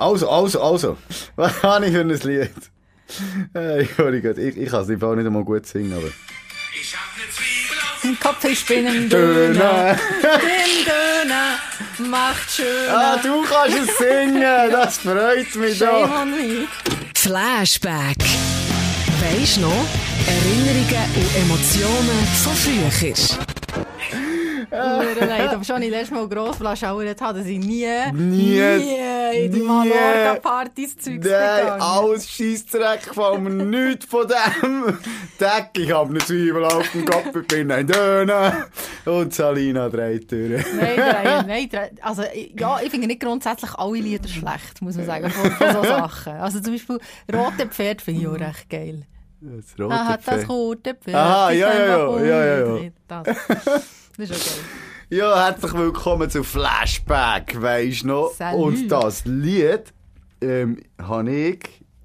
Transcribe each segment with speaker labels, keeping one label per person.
Speaker 1: Also, also, also. Was habe ich für ein Lied? Hey, sorry Gott, ich, ich kann es nicht einmal gut singen, aber...
Speaker 2: Ich hab ne Zwiebel auf
Speaker 3: Ein Kopf ist Döner.
Speaker 1: Döner.
Speaker 3: Den Döner macht schön.
Speaker 1: Ah, du kannst es singen, das freut mich doch.
Speaker 4: Flashback. Weisst noch? Erinnerungen und Emotionen von früher.
Speaker 3: Leid, aber schon ich letztes Mal Grossflasche gehabt habe, dass ich nie,
Speaker 1: Nie,
Speaker 3: nie in die. Mallorca-Partys Zeugs
Speaker 1: Nein, alles Scheissdreck gefällt mir nichts von dem. Deck, ich hab eine Zwiebel auf dem Kopf, ich bin ein Döner. Und Salina drei Türen.
Speaker 3: Nein, drei, nein, drei. Also, ich- ja, ich finde nicht grundsätzlich alle Lieder schlecht, muss man sagen, von, von so Sachen. Also zum Beispiel «Rote Pferd» finde ich auch recht geil.
Speaker 1: Das rote
Speaker 3: Ah, hat das
Speaker 1: Pferd.
Speaker 3: rote Pferd.
Speaker 1: Aha, ja, ja, ja, ja, ja, ja.
Speaker 3: Das. ist.
Speaker 1: Ja, herzlich willkommen zu Flashback, weisst du noch?
Speaker 3: Salut.
Speaker 1: Und das Lied ähm, habe ich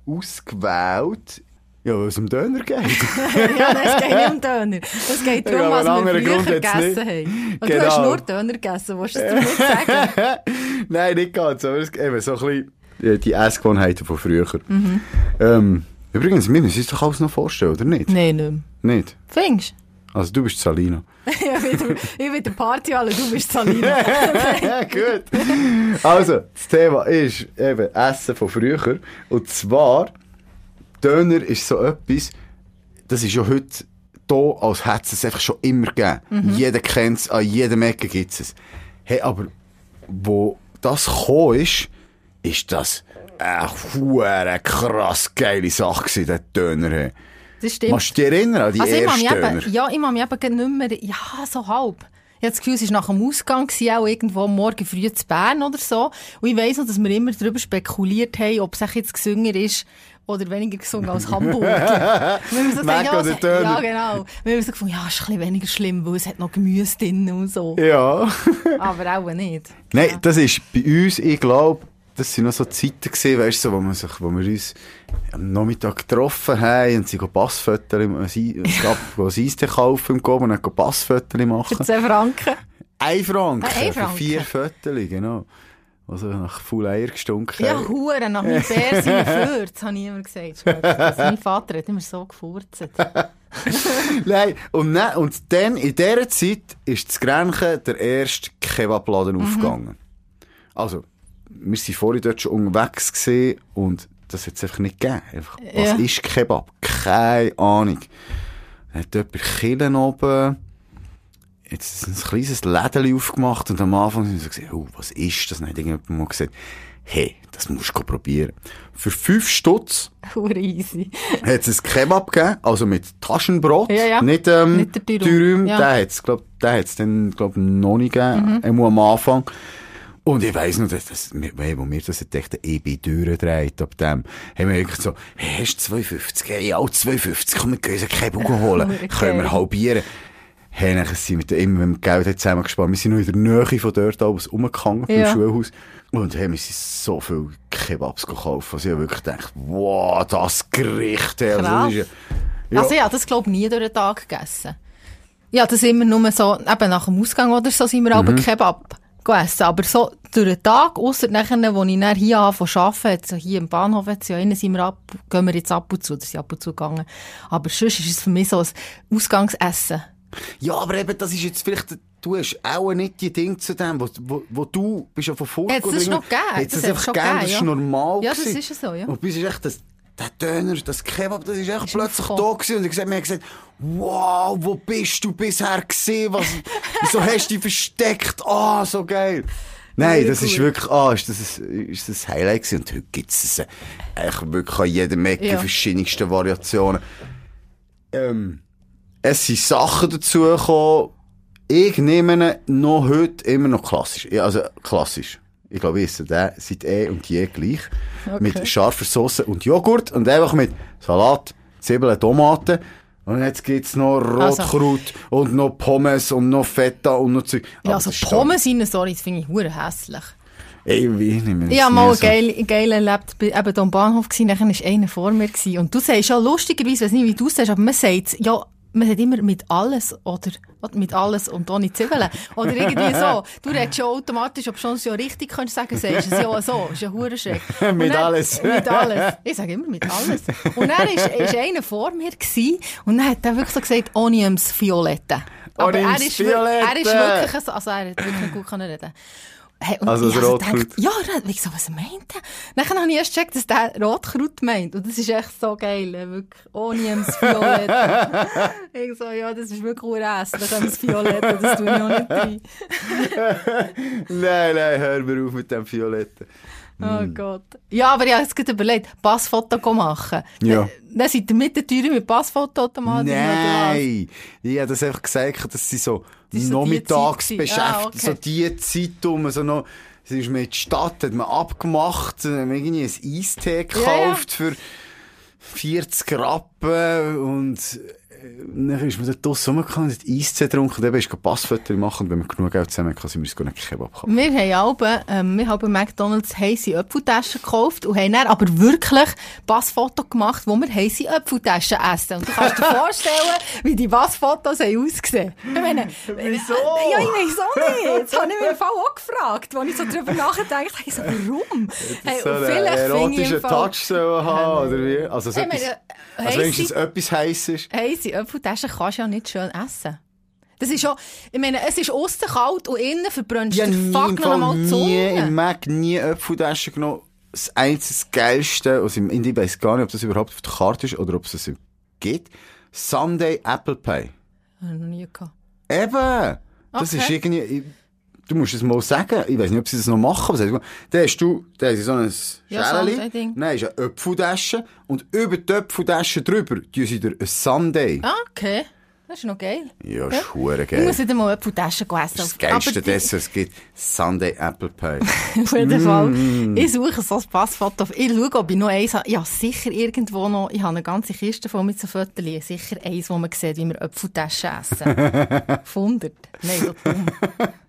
Speaker 1: ausgewählt, ja, weil es um Döner geht.
Speaker 3: ja, nein, es geht nicht um Döner. Es geht darum,
Speaker 1: Ja,
Speaker 3: was wir früher gegessen haben. Und du
Speaker 1: Genau.
Speaker 3: hast nur Döner gegessen, willst du es damit sagen?
Speaker 1: Nein, nicht ganz, aber es, eben so ein bisschen äh, die Essgewohnheiten von früher.
Speaker 3: Mhm.
Speaker 1: Ähm, übrigens, wir müssen uns doch alles noch vorstellen, oder nicht?
Speaker 3: Nein, nicht mehr.
Speaker 1: Nicht?
Speaker 3: Findest
Speaker 1: Also du bist Salina.
Speaker 3: du? ich bin der- Partyhalle, du bist Salina.
Speaker 1: ja, gut. Also, das Thema ist eben Essen von früher. Und zwar, Döner ist so etwas, das ist ja heute hier, als hätte es es einfach schon immer gegeben. Jeder kennt es, an jedem Ecke gibt es es. Hey, aber wo das gekommen ist, ist das eine krass geile Sache gewesen, der Döner. hey.
Speaker 3: Das stimmt.
Speaker 1: Kannst du dich erinnern an die
Speaker 3: Also ich mich
Speaker 1: Döner?
Speaker 3: eben, ja, ich mag mich eben nicht mehr, ja, so halb. Ich habe das Gefühl, es war nach dem Ausgang, auch irgendwo morgen früh zu Bern oder so. Und ich weiss noch, dass wir immer darüber spekuliert haben, ob es jetzt gesünger ist oder weniger gesungen als Hamburg. Wir haben so
Speaker 1: Mac
Speaker 3: ja, es- ja, genau. Wir haben so gefunden, ja, es ist ein bisschen weniger schlimm, weil es hat noch Gemüse drin und so.
Speaker 1: Ja.
Speaker 3: Aber auch nicht.
Speaker 1: Nein, das ist bei uns, ich glaube, das sind noch so Zeiten gewesen, weißt du, so, wo, man sich, wo wir uns am Nachmittag getroffen haben und sie Passfotos, es gab ein Eistee kaufen im Gob und dann Passfotos
Speaker 3: Für
Speaker 1: machen.
Speaker 3: 10 Franken.
Speaker 1: Ein Franken,
Speaker 3: Ah, ein
Speaker 1: für
Speaker 3: Franken.
Speaker 1: vier Fotos, genau. Also nach Full Eier gestunken.
Speaker 3: Ja, Huren, nach meinem Bär sind wir gefurzt, habe ich immer gesagt. Schmeckt. Mein Vater hat immer so gefurzt.
Speaker 1: Nein, und, dann, und dann, in dieser Zeit, ist das Grenchen der erste Kebabladen
Speaker 3: Mhm.
Speaker 1: aufgegangen. Also, wir waren vorhin dort schon unterwegs und das hat es einfach nicht gegeben. Einfach, was
Speaker 3: Ja.
Speaker 1: ist Kebab? Keine Ahnung. Dann hat jemand Killen oben, jetzt ein kleines Lädchen aufgemacht und am Anfang haben sie gesagt, oh, was ist das? Dann hat irgendjemand mal gesagt, hey, das musst du probieren. Für fünf Stutz
Speaker 3: easy.
Speaker 1: hat es ein Kebab gegeben, also mit Taschenbrot.
Speaker 3: Ja, ja.
Speaker 1: Nicht, ähm,
Speaker 3: Nicht der Dürüm. Ja.
Speaker 1: Den hat's, glaub, den hat's dann, glaub, noch nicht gegeben, mhm. am Anfang. Und ich weiss noch, dass, dass, wo wir das entdeckt haben, ich bin durchgedreht ab dem, haben wir wirklich so, hey, hast du 2,50? Hey, ja, 2,50, komm, wir gehen uns einen Kebab holen.
Speaker 3: Okay.
Speaker 1: Können wir halbieren. Hey, dann sind wir immer mit dem Geld zusammengespart. Wir sind noch in der Nähe von dort aus rumgegangen, vom
Speaker 3: Ja.
Speaker 1: Schulhaus. Und hey, wir sind so viel Kebabs gekauft. Also ich habe wirklich gedacht, wow, das Gericht. Hey. Also, das ist ja,
Speaker 3: Also ich habe das, glaube ich, nie durch den Tag gegessen. Ja, das immer nur so, eben nach dem Ausgang oder so, sind wir mhm. Kebab gegessen. Aber so durch den Tag, ausser nachher, wo ich dann hier anfange zu arbeiten, jetzt so hier im Bahnhof, jetzt ja innen sind wir ab, gehen wir jetzt ab und zu, da sind ab und zu gegangen. Aber sonst ist es für mich so ein Ausgangsessen.
Speaker 1: ja, aber eben, das ist jetzt vielleicht, du hast auch nicht die Dinge zu dem, wo, wo, wo du bist ja von vorne.
Speaker 3: Hat es das noch gegeben?
Speaker 1: Es
Speaker 3: hat
Speaker 1: einfach
Speaker 3: es schon
Speaker 1: gegeben, das ist
Speaker 3: ja.
Speaker 1: normal
Speaker 3: Ja, das
Speaker 1: gewesen.
Speaker 3: ist so, ja.
Speaker 1: Und bis ist echt das, der Döner, das Kebab, das ist echt plötzlich da gewesen. Und ich gesagt, haben gesagt, wow, wo bist du bisher gesehen? Was, wieso hast du dich versteckt? Ah, so geil. Nein, das ist wirklich, ah, ist das, ein- ist das Highlight gewesen. Und heute gibt es es eigentlich wirklich an jedem Ecke,
Speaker 3: Ja.
Speaker 1: verschiedenste Variationen. Ähm, es sind Sachen dazugekommen, ich nehme noch heute immer noch klassisch. Ja, also klassisch. Ich glaube, ich esse den seit eh und je gleich. Mit scharfer Sauce und Joghurt und einfach mit Salat, Zwiebeln, Tomaten. Und jetzt gibt's noch
Speaker 3: Also-
Speaker 1: Rotkraut und noch Pommes und noch Feta und noch Zeug.
Speaker 3: Ja, also Pommes in sorry, das finde ich hure hässlich.
Speaker 1: Ey, wie nehme
Speaker 3: Ich habe mal einen geilen, geilen erlebt, eben hier am Bahnhof gewesen, nachher war einer vor mir gewesen. Und du sagst ja lustigerweise, ich weiß nicht, wie du sagst, aber man sagt, ja, man hat immer mit alles oder, oder mit alles und ohne Zwiebeln. Oder irgendwie so. Du redest ja automatisch, ob schon ja richtig könntest sagen, sagst du es ja so. ist ja Hurenschreck.
Speaker 1: Mit
Speaker 3: dann-
Speaker 1: alles.
Speaker 3: Mit alles. Ich sage immer mit alles. Und dann ist, ist einer vor mir gewesen, und dann hat er wirklich so gesagt, Oniums Violette. Aber er
Speaker 1: Oniums
Speaker 3: ist, wir- er ist
Speaker 1: Violette.
Speaker 3: wirklich so, also er hat wirklich gut können reden. Hey, und
Speaker 1: Also
Speaker 3: ich
Speaker 1: das
Speaker 3: habe so
Speaker 1: Rotkraut.
Speaker 3: gedacht, Ja, ich so, was meint er? Dann habe ich erst gecheckt, dass der Rotkraut meint. Und das ist echt so geil, äh, wirklich. Oniums Violette. ich so, ja, das ist wirklich urässlich, das Violette, das tue ich auch nicht rein.
Speaker 1: Nein, nein, hör mir auf mit dem Violetten.
Speaker 3: Oh
Speaker 1: Hm.
Speaker 3: Gott. Ja, aber ich habe jetzt gerade überlegt, Passfoto machen.
Speaker 1: Ja.
Speaker 3: Dann, seid ihr mit der Tür mit Passfotoautomaten
Speaker 1: Nein! Ich habe das einfach gesagt, dass sie so
Speaker 3: Das ist so die
Speaker 1: nachmittags beschäftigt,
Speaker 3: Ah, okay.
Speaker 1: so die Zeit um, so noch, es ist mir in die Stadt, hat man abgemacht, äh, irgendwie ein Eistee gekauft für 40 Rappen und dann ist man dort draussen rumgekommen, hat Eistee getrunken, und dann ist Passfotos machen und wenn wir genug Geld zusammen hatten, sind wir uns einen Kebab kaufen.
Speaker 3: Wir haben alle, ähm, wir haben McDonalds heisse Apfeltaschen gekauft und haben dann aber wirklich Passfoto gemacht, wo wir heisse Apfeltaschen essen. Und du kannst dir vorstellen, wie die Passfotos haben ausgesehen. Ich meine,
Speaker 1: Wieso?
Speaker 3: Äh, ja, ich weiß auch nicht. Das habe ich mir auch gefragt, als ich so drüber nachgedacht habe. Ich so, warum? Hey,
Speaker 1: so einen erotischen. Touch haben, oder wie? Also, so etwas, also wenigstens etwas heiß ist.
Speaker 3: Heisse Apfeltaschen kannst du ja nicht schön essen. Das ist schon, ich meine, es ist aussen kalt und innen verbrennst
Speaker 1: Ich
Speaker 3: du
Speaker 1: habe
Speaker 3: den
Speaker 1: nie,
Speaker 3: Fuck noch einmal die Zunge.
Speaker 1: Mac nie Apfeltaschen genommen. Das einzige Geilste, Indie, ich weiss gar nicht, ob das überhaupt auf der Karte ist oder ob es das gibt. Sunday Apple Pie.
Speaker 3: Habe ich noch nie gehabt.
Speaker 1: Eben! Das
Speaker 3: Okay.
Speaker 1: ist irgendwie, ich, du musst es mal sagen, ich weiß nicht, ob sie das noch machen, aber da hast du, da du so ein
Speaker 3: Ja, Sunday-Ding.
Speaker 1: dann ist eine Apfeltasche und über die Apfeltasche drüber sie dir ein Sunday.
Speaker 3: Ah, okay. Das ist noch geil.
Speaker 1: Ja, ist
Speaker 3: Ich
Speaker 1: geil.
Speaker 3: muss wieder mal Apfeltaschen essen.
Speaker 1: Das ist geilste
Speaker 3: die-
Speaker 1: Dessert, es gibt Sunday Apple Pie.
Speaker 3: Auf jeden Fall.
Speaker 1: Mm.
Speaker 3: Ich suche so ein Passfoto. Ich schaue, ob ich noch eins habe. Ja, sicher irgendwo noch. Ich habe eine ganze Kiste voll mit so Fotos. Sicher eins, wo man sieht, wie wir Apfeltaschen essen. 100. Nein, so dumm.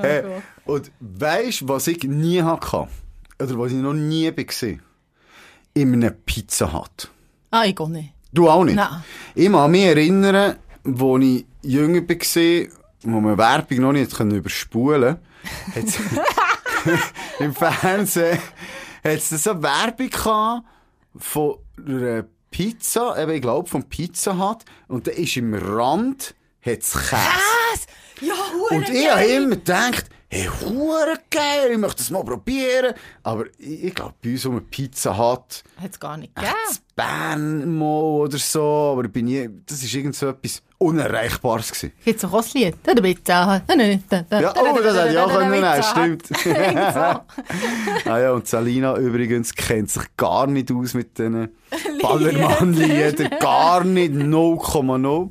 Speaker 1: Hey,
Speaker 3: Gott.
Speaker 1: und weisst du, was ich nie hatte? Oder was ich noch nie war? In einem Pizza Hut.
Speaker 3: Ah, ich gehe nicht.
Speaker 1: Du auch nicht?
Speaker 3: Nein.
Speaker 1: Ich kann mich erinnern, als ich jünger war, wo man Werbung noch nicht überspulen konnte, im Fernsehen hat es so Werbung gehabt von einer Pizza, eben, ich glaube vom Pizza Hut, und da ist im Rand hat's Käse.
Speaker 3: Was? Ja,
Speaker 1: Und ich habe immer gedacht, hey, hure geil, ich möchte das mal probieren. Aber ich, ich glaube, bei uns um eine Pizza hat,
Speaker 3: Hat es gar nicht gegeben.
Speaker 1: Bern mal oder so, aber ich bin nie, das ist irgend so etwas Unerreichbares gewesen.
Speaker 3: Gibt es auch ein Lied? Da bitte.
Speaker 1: Ja, oh, das hätte ich auch können nehmen, stimmt. ah ja, und Salina übrigens kennt sich gar nicht aus mit diesen Ballermann-Liedern. Gar nicht, 0,0.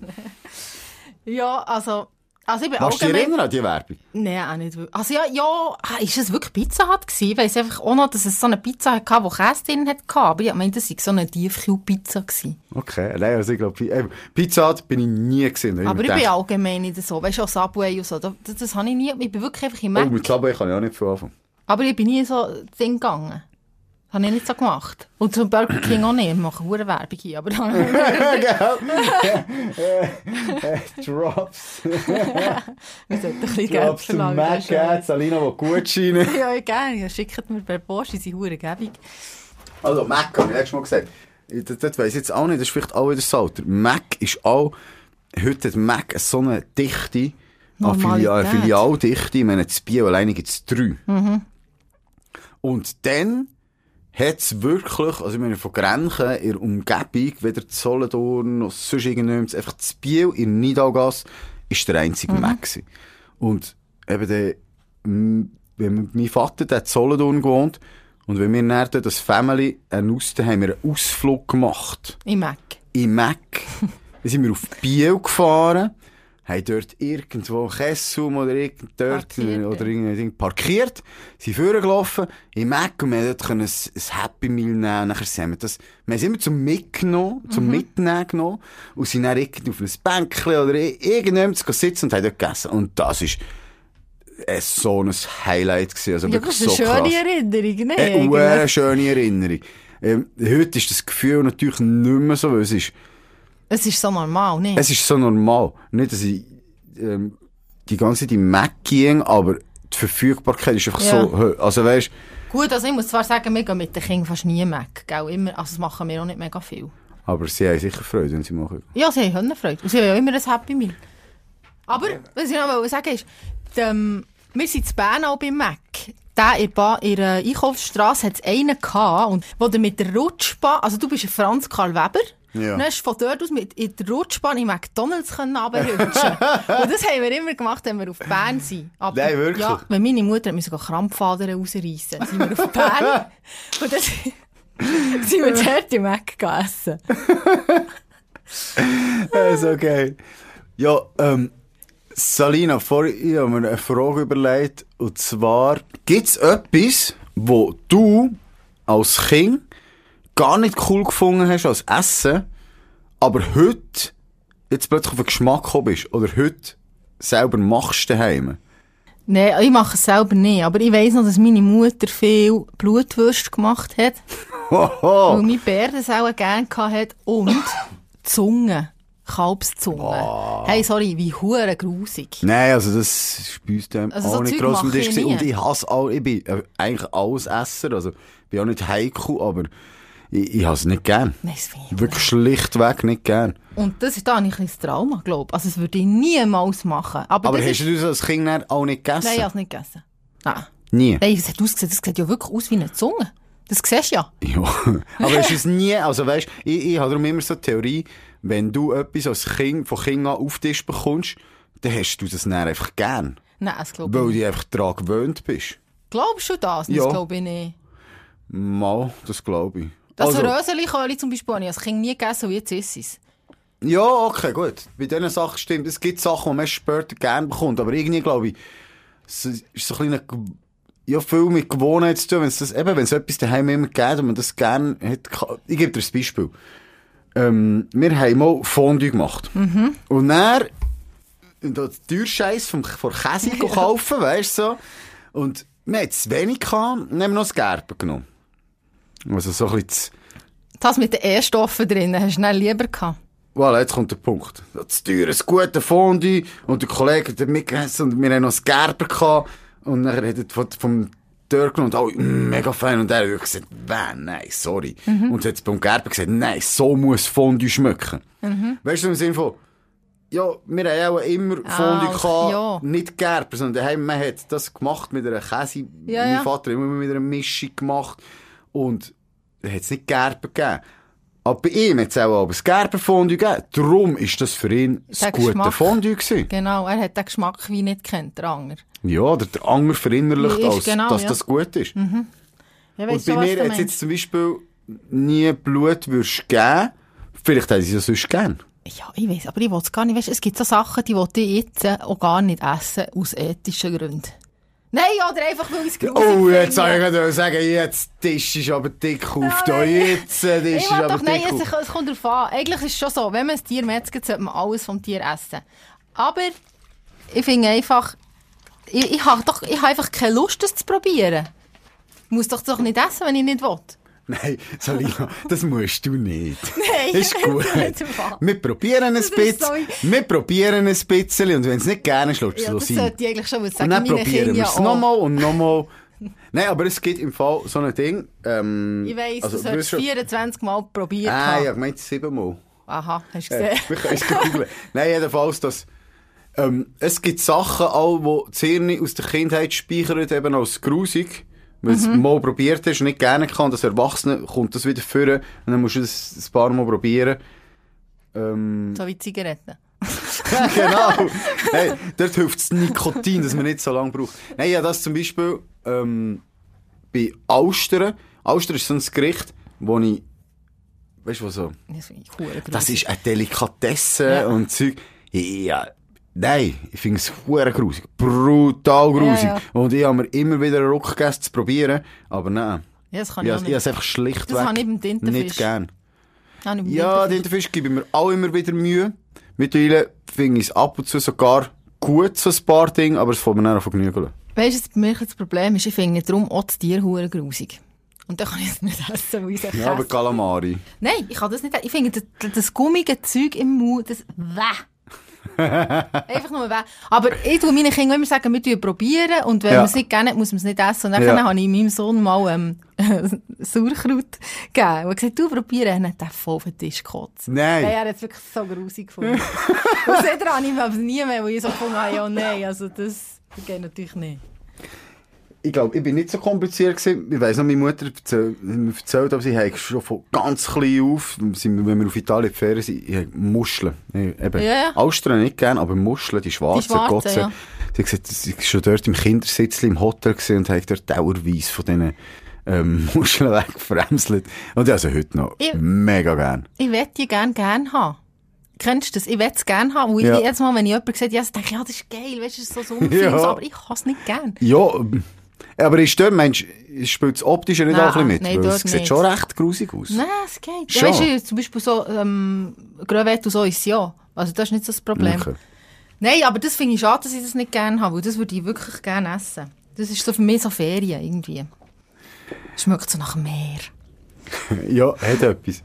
Speaker 3: Ja, also... Also ich bin
Speaker 1: Machst du dich erinnern an die Werbung?
Speaker 3: Nein, auch nicht wirklich. Also ja, ja, ah, ist es wirklich Pizza Hut gewesen? Ich weiss einfach auch noch, dass es so eine Pizza hatte, die Käse drin hatte. Aber ich meinte, es war so eine Tiefkühlpizza gewesen.
Speaker 1: Okay, nein, also ich glaube, äh, Pizza Hut bin ich nie gesehen.
Speaker 3: Aber ich bin allgemein nicht so. Weißt du, auch Subway und so. Das, das, das habe ich nie, ich bin wirklich einfach im
Speaker 1: Oh,
Speaker 3: Mac.
Speaker 1: mit Subway kann ich auch nicht viel anfangen.
Speaker 3: Aber ich bin nie so das Ding gegangen. Habe ich nicht so gemacht. Und zum Burger King auch nicht. Ich mache hure Werbung hier. Aber dann,
Speaker 1: Drops.
Speaker 3: wir sollten ein bisschen Geld
Speaker 1: Drops
Speaker 3: verlangen.
Speaker 1: Mac,
Speaker 3: ist ja-
Speaker 1: ja, Salina, die Gutscheine.
Speaker 3: Ja, ich gerne. Ja, schickt mir per Post in seine hure Gebung.
Speaker 1: Also, Mac, habe ich letztes Mal gesagt. Ich- Das, das weiss ich jetzt auch nicht, das ist vielleicht auch wieder das Alter. Mac ist auch, heute hat Mac so eine Dichte, eine
Speaker 3: Normalität.
Speaker 1: Filialdichte, ich meine, das Bio alleine gibt es drei. Und dann hat's wirklich, also ich meine, von Grenchen in der Umgebung, weder Zollendorn noch sonst irgendjemand, einfach das Biel in Nidalgas ist der einzige Mac gewesen. Und eben der, wenn mein Vater, der hat in Zollendorn gewohnt, und wenn wir dann das Family einen Aus, haben wir einen Ausflug gemacht
Speaker 3: Im Mac.
Speaker 1: in Mac. Dann sind wir auf Biel gefahren, haben dort irgendwo Kessum oder irgend dort
Speaker 3: Parkiert,
Speaker 1: oder irgendein parkiert, sind vorgelaufen in Mac und wir dort können ein, ein Happy Meal nehmen und nachher sind wir das, wir haben es immer zum Mitgenommen, zum
Speaker 3: Mhm.
Speaker 1: Mitnehmen genommen und sind dann irgendwie auf ein Bänkchen oder irgendjemand sitzen und haben dort gegessen und das ist äh, so ein Highlight gewesen, also
Speaker 3: Ja, das ist
Speaker 1: so
Speaker 3: eine schöne
Speaker 1: krass.
Speaker 3: Erinnerung, ne?
Speaker 1: Eine
Speaker 3: eigentlich?
Speaker 1: hure schöne Erinnerung. Ähm, heute ist das Gefühl natürlich nicht mehr so, weil es ist
Speaker 3: Es ist so normal, nicht?
Speaker 1: Es ist so normal. Nicht, dass ich ähm, die ganze Zeit im Mac ging, aber die Verfügbarkeit ist einfach
Speaker 3: Ja.
Speaker 1: so hoch. Also weißt
Speaker 3: Gut, also ich muss zwar sagen, wir gehen mit den Kindern fast nie weg, gell? Immer, also das machen wir auch nicht mega viel.
Speaker 1: aber sie haben sicher Freude, wenn sie machen.
Speaker 3: Ja, sie haben Freude. Und sie haben ja immer ein Happy Meal. Aber, was ich noch sagen ist, ähm, wir sind in Bern auch beim Mac. Der in, Ba- in der Einkaufsstrasse hat es einen gehabt, und, wo der mit der Rutschbahn, also du bist ein Franz Karl Weber,
Speaker 1: Ja.
Speaker 3: und dann hast du von dort aus mit in der Rutschbahn in McDonalds runterrutschen. und das haben wir immer gemacht, wenn wir auf Bern sind. Aber,
Speaker 1: Nein, wirklich?
Speaker 3: Ja, wenn meine Mutter mir sogar Krampfadern rausreißen, sind wir auf Bern. und dann sind wir dort im Mac gegessen.
Speaker 1: Das ist okay. Ja, ähm, Salina, vorhin ich habe mir eine Frage überlegt. Und zwar, gibt es etwas, wo du als Kind gar nicht cool gefunden hast als Essen, aber heute jetzt plötzlich auf den Geschmack gekommen bist oder heute selber machst daheim?
Speaker 3: Nein, ich mache es selber nicht. Aber ich weiss noch, dass meine Mutter viel Blutwürste gemacht hat. Weil
Speaker 1: Hoho!
Speaker 3: mein Bär das auch gerne hatte. Und Zunge. Kalbszunge. Hey, sorry, wie hure grusig.
Speaker 1: Nein, also das ist bei uns dann
Speaker 3: Also
Speaker 1: auch
Speaker 3: so
Speaker 1: nicht gross am Tisch. Und ich hasse auch, ich bin äh, eigentlich alles Esser, also ich bin auch nicht heikel, aber ich, ich hasse es nicht gern.
Speaker 3: Nein, das finde ich
Speaker 1: Wirklich schlichtweg nicht gern.
Speaker 3: Und das ist da ein kleines Trauma, glaube ich. Also, das würde ich niemals machen. Aber,
Speaker 1: Aber
Speaker 3: das
Speaker 1: hast
Speaker 3: ist...
Speaker 1: du das als Kind auch nicht gegessen?
Speaker 3: Nein, ich habe es nicht gegessen. Nein.
Speaker 1: Nie?
Speaker 3: Nein, es hat ausgesehen, das sieht ja wirklich aus wie eine Zunge. Das siehst du ja.
Speaker 1: Ja. Aber du es nie, also weißt, ich, ich habe darum immer so die Theorie, wenn du etwas als Kind, von Kind an auf den Tisch bekommst, dann hast du das dann einfach gern.
Speaker 3: Nein, das glaube
Speaker 1: Weil
Speaker 3: ich nicht.
Speaker 1: du einfach daran gewöhnt bist.
Speaker 3: Glaubst du das? Das
Speaker 1: Ja.
Speaker 3: glaube ich nicht.
Speaker 1: Mal, das glaube ich.
Speaker 3: Das
Speaker 1: Also-
Speaker 3: Röseli-Köli zum Beispiel habe ich als Kind nie gegessen und jetzt ist es.
Speaker 1: Ja, okay, gut. Bei diesen Sachen stimmt. Es gibt Sachen, die man später gerne bekommt. Aber irgendwie glaube ich, es ist so ein kleiner, ja, viel mit Gewohnheit zu tun. Wenn es das, eben, wenn es etwas daheim immer gibt und man das gerne hat, kann- ich gebe dir ein Beispiel. Ähm, wir haben mal Fondue gemacht. Und dann, da die Türscheiss vom, von Käse kaufen, weißt du, so. Und wir hatten zu wenig gehabt, und haben noch das Gerben genommen. Also so ein bisschen das,
Speaker 3: Das mit den E-Stoffen drin, hast du dann lieber gehabt.
Speaker 1: Voilà, jetzt kommt der Punkt. Das teure, ein gutes Fondue und der Kollege hat mitgegessen und wir haben noch das Gerber gehabt und dann hat er von, vom Tür genommen und alle, mm, mega fein und er hat gesagt, «Weh, nein, sorry. Und hat beim Gerber gesagt, nein, so muss Fondue schmecken. Weißt du, im Sinne von, ja, wir haben auch immer Fondue
Speaker 3: Ah,
Speaker 1: gehabt,
Speaker 3: ja.
Speaker 1: nicht Gerber, sondern daheim, man hat das gemacht mit einer Käse.
Speaker 3: Ja,
Speaker 1: mein
Speaker 3: ja.
Speaker 1: Vater hat immer mit einer Mischung gemacht und da hat es nicht Gerber gegeben. Aber bei ihm hat es auch das Gerber-Fondue gegeben. Darum ist das für ihn das gute
Speaker 3: Geschmack.
Speaker 1: Fondue gewesen.
Speaker 3: Genau, er hat den Geschmack wie nicht kennt, der Anger.
Speaker 1: Ja, oder der Anger verinnerlicht, als,
Speaker 3: genau,
Speaker 1: dass
Speaker 3: ja.
Speaker 1: das gut ist.
Speaker 3: Ja,
Speaker 1: Und bei
Speaker 3: was
Speaker 1: mir hat es jetzt zum Beispiel nie Blutwürste gegeben. Vielleicht hätte ich es ja sonst gern.
Speaker 3: Ja, ich weiß, aber ich will es gar nicht. Weißt, es gibt so Sachen, die will ich jetzt auch gar nicht essen, aus ethischen Gründen. Nein, oder einfach, weil ich es grusig
Speaker 1: Oh, jetzt soll ich sagen, jetzt Tisch ist aber dick auf
Speaker 3: nein.
Speaker 1: Jetzt äh, Tisch ist aber
Speaker 3: doch, nein,
Speaker 1: dick
Speaker 3: es,
Speaker 1: auf.
Speaker 3: es kommt darauf an. Eigentlich ist es schon so, wenn man ein Tier metzgt, sollte man alles vom Tier essen. Aber ich finde einfach, ich, ich habe doch, ich habe einfach keine Lust, das zu probieren. Ich muss doch doch nicht essen, wenn ich nicht will.
Speaker 1: Nein, Salina, das musst du nicht.
Speaker 3: Nein,
Speaker 1: Ist gut. Wir probieren ein bisschen. Wir probieren ein bisschen. Und wenn es nicht gerne ist, lässt
Speaker 3: Ja,
Speaker 1: es
Speaker 3: das
Speaker 1: sein.
Speaker 3: sollte ich eigentlich schon mal
Speaker 1: Und
Speaker 3: sagen,
Speaker 1: dann
Speaker 3: meinen
Speaker 1: probieren wir
Speaker 3: ja
Speaker 1: es nochmal und nochmal. Nein, aber es gibt im Fall so ein Ding. Ähm,
Speaker 3: Ich weiss,
Speaker 1: also,
Speaker 3: du
Speaker 1: hast schon-
Speaker 3: 24 Mal probiert
Speaker 1: Ah, ja, ich meinte siebenmal.
Speaker 3: Aha, hast du
Speaker 1: Äh,
Speaker 3: gesehen?
Speaker 1: googeln. Nein, jedenfalls, dass, ähm, es gibt Sachen auch, die das Hirn aus der Kindheit speichern, eben als grusig. Weil du
Speaker 3: Mhm.
Speaker 1: es mal probiert hast und nicht gerne kann, als Erwachsene kommt das wieder führen und dann musst du das ein paar Mal probieren. Ähm,
Speaker 3: So wie Zigaretten.
Speaker 1: genau. hey, dort hilft das Nikotin, dass man nicht so lange braucht. Nein, ja, das zum Beispiel ähm, bei Austern. Austern ist so ein Gericht, wo ich, weißt du, was so,
Speaker 3: Das
Speaker 1: das ist eine Delikatesse
Speaker 3: Ja.
Speaker 1: und Zeug. Ja, nein, ich finde es hure grusig. Brutal grusig.
Speaker 3: Ja, ja.
Speaker 1: Und ich habe mir immer wieder einen Ruck gegessen, zu probieren, aber nein.
Speaker 3: Ja, das kann
Speaker 1: Ich,
Speaker 3: ich
Speaker 1: habe
Speaker 3: nicht.
Speaker 1: es einfach schlichtweg
Speaker 3: Das habe ich beim Tintenfisch.
Speaker 1: nicht gern.
Speaker 3: Mit
Speaker 1: Ja,
Speaker 3: Tintenfisch.
Speaker 1: Tintenfisch gebe ich mir auch immer wieder Mühe. Mittlerweile finde ich es ab und zu sogar gut, so ein paar Dinge, aber es fällt mir dann auch von genügeln.
Speaker 3: Weißt du, bei mir das Problem ist? Ich finde darum auch das Tier hure grusig. Und dann kann ich es nicht essen, weil ich es
Speaker 1: Ja, aber
Speaker 3: esse.
Speaker 1: Calamari.
Speaker 3: Nein, ich kann das nicht essen. Ich finde, das, das gummige Zeug im Mund, das weh. Einfach nur weh. Aber ich tue meinen Kindern immer sagen, wir probieren und wenn
Speaker 1: Ja.
Speaker 3: man es nicht hat, muss man es nicht essen. Und dann
Speaker 1: Ja.
Speaker 3: habe ich meinem Sohn mal ähm, Sauerkraut gegeben. Und gesagt, du probieren. Und dann hat er voll auf den Tisch gekotzt.
Speaker 1: Nein.
Speaker 3: Nein, er hat es wirklich so grusig gefunden. und seitdem habe ich aber nie mehr, wo ich so gefunden habe, ja, nein, also das, das geht natürlich nicht.
Speaker 1: Ich glaube, ich bin nicht so kompliziert gewesen. Ich weiss noch, meine Mutter hat erzählt, mir erzählt aber sie hat schon von ganz klein auf, wenn wir auf Italien Ferien sind, ich Muscheln. Ich, eben,
Speaker 3: ja.
Speaker 1: Austern nicht gern, aber Muscheln, die schwarzen,
Speaker 3: Die schwarzen,
Speaker 1: Gott sei-
Speaker 3: ja.
Speaker 1: Sie hat gesagt, sie war schon dort im Kindersitz im Hotel und hat dort dauerweise von diesen ähm, Muscheln weggefremselt. Und also heute noch
Speaker 3: Ich-
Speaker 1: mega gern.
Speaker 3: Ich möchte die gerne gern haben. Kennst du das? Ich möchte es gerne haben. Weil
Speaker 1: Ja.
Speaker 3: jedes Mal, wenn ich jemand sagt, ja, denke ich, ja, das ist geil, weißt du, so Sommerfilm,
Speaker 1: Ja.
Speaker 3: aber ich kann es nicht gern.
Speaker 1: Ja, aber ist dort, meinst du, spielt das Optische nicht
Speaker 3: Nein,
Speaker 1: auch ein bisschen mit?
Speaker 3: nein,
Speaker 1: Weil es sieht
Speaker 3: nicht.
Speaker 1: schon recht grusig aus.
Speaker 3: Nein, es geht.
Speaker 1: Schon.
Speaker 3: Ja, weißt du, zum Beispiel so, ähm, Gröwett und so ist ja. Also das ist nicht so das Problem.
Speaker 1: Okay.
Speaker 3: Nein, aber das finde ich schade, dass ich das nicht gerne habe, weil das würde ich wirklich gerne essen. Das ist so für mich so Ferien irgendwie. Schmeckt so nach Meer.
Speaker 1: Ja, hat etwas.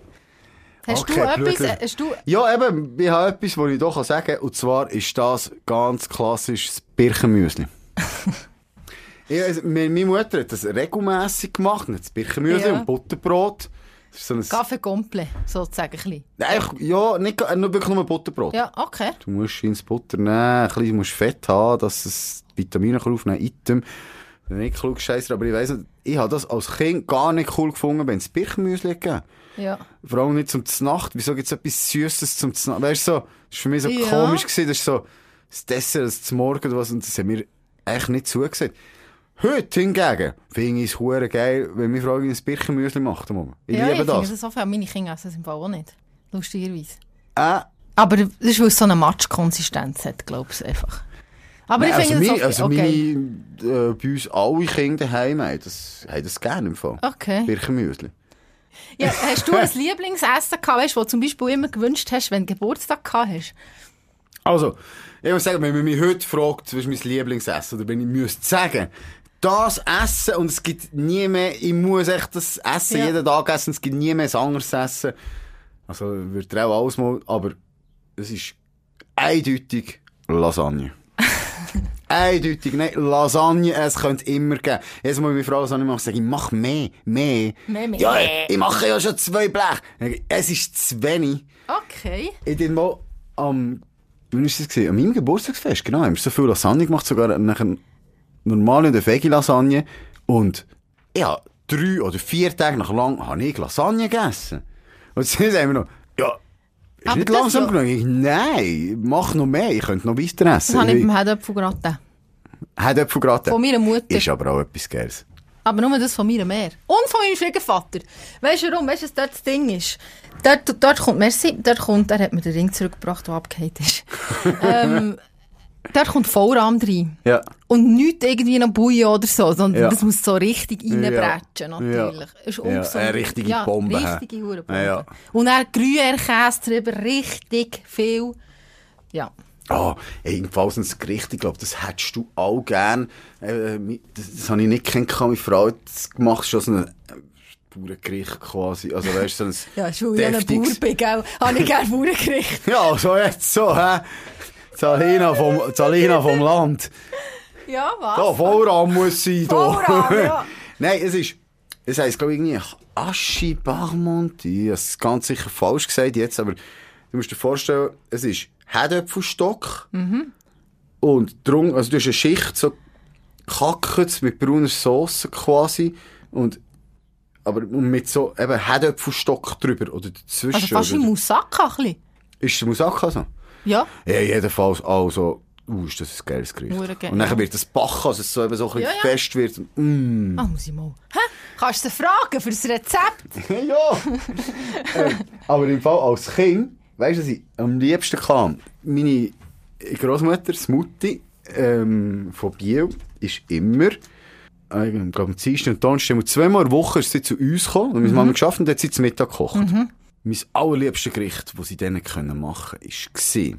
Speaker 3: Hast
Speaker 1: Okay,
Speaker 3: du etwas? Hast du...
Speaker 1: Ja, eben, ich habe etwas, was ich kann sagen kann. Und zwar ist das ganz klassisch das Birchenmüsli. ja, also, meine Mutter hat das regelmässig gemacht. Das Birchenmüsli
Speaker 3: Ja.
Speaker 1: und Butterbrot. So ein...
Speaker 3: Kaffee komple, sozusagen ein bisschen.
Speaker 1: Ja, nicht, nur wirklich nur Butterbrot.
Speaker 3: Ja, okay.
Speaker 1: Du musst ins Butter nehmen, ein bisschen, du musst Fett haben, dass es Vitamine kann aufnehmen Item. Nicht klug scheiße, aber ich weiss nicht, ich habe das als Kind gar nicht cool gefunden, wenn es Birchenmüsli gegeben
Speaker 3: Ja.
Speaker 1: Vor allem nicht zum Znacht. Wieso gibt es etwas Süßes zum Znacht? Weißt du, so, das war für mich so
Speaker 3: Ja.
Speaker 1: komisch gewesen. Das ist so, das Dessert, das Morgen oder was, und das hat mir echt nicht zugesagt. Heute hingegen finde ich es hure geil, wenn meine Frau ein Birchenmüsli macht. Ich
Speaker 3: ja, ich
Speaker 1: liebe
Speaker 3: finde
Speaker 1: das.
Speaker 3: das so viel. Meine Kinder essen es im Fall auch nicht. Lustigerweise.
Speaker 1: Äh,
Speaker 3: Aber das ist, weil es so eine Matschkonsistenz hat, glaube ich einfach. Aber ich
Speaker 1: also
Speaker 3: finde
Speaker 1: meine,
Speaker 3: das
Speaker 1: also
Speaker 3: okay.
Speaker 1: meine, äh, bei uns alle Kinder daheim haben das, haben das gerne im Fall.
Speaker 3: Okay.
Speaker 1: Birchenmüsli.
Speaker 3: Ja, hast du ein Lieblingsessen gehabt, weißt, wo du zum Beispiel immer gewünscht hast, wenn du Geburtstag gehabt hast?
Speaker 1: Also, ich muss sagen, wenn man mich heute fragt, was ist mein Lieblingsessen, oder wenn ich müsste sagen, das Essen, und es gibt nie mehr, ich muss echt das Essen
Speaker 3: Ja.
Speaker 1: jeden Tag essen, es gibt nie mehr anderes Essen. Also, wird er auch alles mal, aber es ist eindeutig Lasagne. eindeutig, nein, Lasagne, es könnte immer geben. Jedes Mal, wenn meine Frau Lasagne macht, sage ich, mach mehr, mehr.
Speaker 3: Mehr, mehr.
Speaker 1: Ja, ich mache ja schon zwei Blech. Ich, Es ist zu wenig.
Speaker 3: Okay.
Speaker 1: Ich bin mal am, wann ist das? An meinem Geburtstagsfest, genau, haben wir so viel Lasagne gemacht, sogar nachher normale und eine Veggie-Lasagne. Und ja, drei oder vier Tage nach lang habe ich Lasagne gegessen. Und jetzt sagen wir noch, ja, ist
Speaker 3: Aber
Speaker 1: nicht
Speaker 3: das
Speaker 1: langsam genug. Ich, nein, mach noch mehr, ich könnte noch weiter
Speaker 3: Das
Speaker 1: essen.
Speaker 3: habe ich beim Herdöpfelgratin.
Speaker 1: hätte gerade
Speaker 3: Von meiner Mutter.
Speaker 1: Ist aber auch etwas Geiles.
Speaker 3: Aber nur das von mir mehr. Und von meinem Schwiegervater. Weißt du warum? Weißt du, was dort das Ding ist? Dort, dort kommt, merci, dort kommt, er hat mir den Ring zurückgebracht, der abgehakt ist. ähm, dort kommt Vollrahm rein.
Speaker 1: Ja.
Speaker 3: Und nicht irgendwie noch Bouillon oder so, sondern
Speaker 1: Ja.
Speaker 3: das muss so richtig reinbretschen,
Speaker 1: Ja.
Speaker 3: natürlich. Ist
Speaker 1: Ja, eine richtige
Speaker 3: ja,
Speaker 1: Bombe,
Speaker 3: richtige Hurenbombe.
Speaker 1: Ja, ja.
Speaker 3: Und dann Gruyère-Käse drüber, richtig viel. Ja.
Speaker 1: Ah, ebenfalls ein Gericht, ich glaube, das hättest du auch gern. Äh, das, das habe ich nicht kennengelernt, meine Frau das gemacht, schon so ein äh, Bauerngericht quasi. Also weißt du, so ein
Speaker 3: Ja, weil ich ein Bauer bin, gell? Habe ich gerne Bauerngericht.
Speaker 1: Ja, so jetzt so, hä? Zalina vom, Zalina vom Land.
Speaker 3: Ja, was?
Speaker 1: Da, Vorraum muss sein.
Speaker 3: Vorraum, ja.
Speaker 1: Nein, es ist, es heisst, glaube ich, irgendwie Aschi. Ich habe es ganz sicher falsch gesagt jetzt, aber du musst dir vorstellen, es ist Herdöpfelstock. Und drum, also du hast eine Schicht so gekackt mit brauner Sauce quasi. Und, aber mit so eben Herdöpfelstock drüber oder dazwischen.
Speaker 3: Also fast wie Moussaka ein bisschen.
Speaker 1: ist der Moussaka so?
Speaker 3: Ja.
Speaker 1: Ja, jedenfalls, also, uh, ist das ein geiles Gericht.
Speaker 3: Geil,
Speaker 1: Und dann
Speaker 3: ja.
Speaker 1: wird das backen, also es so eben so ein bisschen
Speaker 3: Ja, ja.
Speaker 1: fest wird. Mm.
Speaker 3: Ah, muss ich mal. Hä? Kannst du fragen für das Rezept?
Speaker 1: ja! ähm, aber im Fall als Kind, weißt du, was ich am liebsten kam? Meine Großmutter, Mutti ähm, von Biel, ist immer, ich glaube, am Dienstag und Donnerstag, und zweimal in der Woche ist sie zu uns gekommen, und meine Mama geschafft und hat sie zum Mittag gekocht. Mein allerliebstes Gericht, das sie dann können machen konnte, war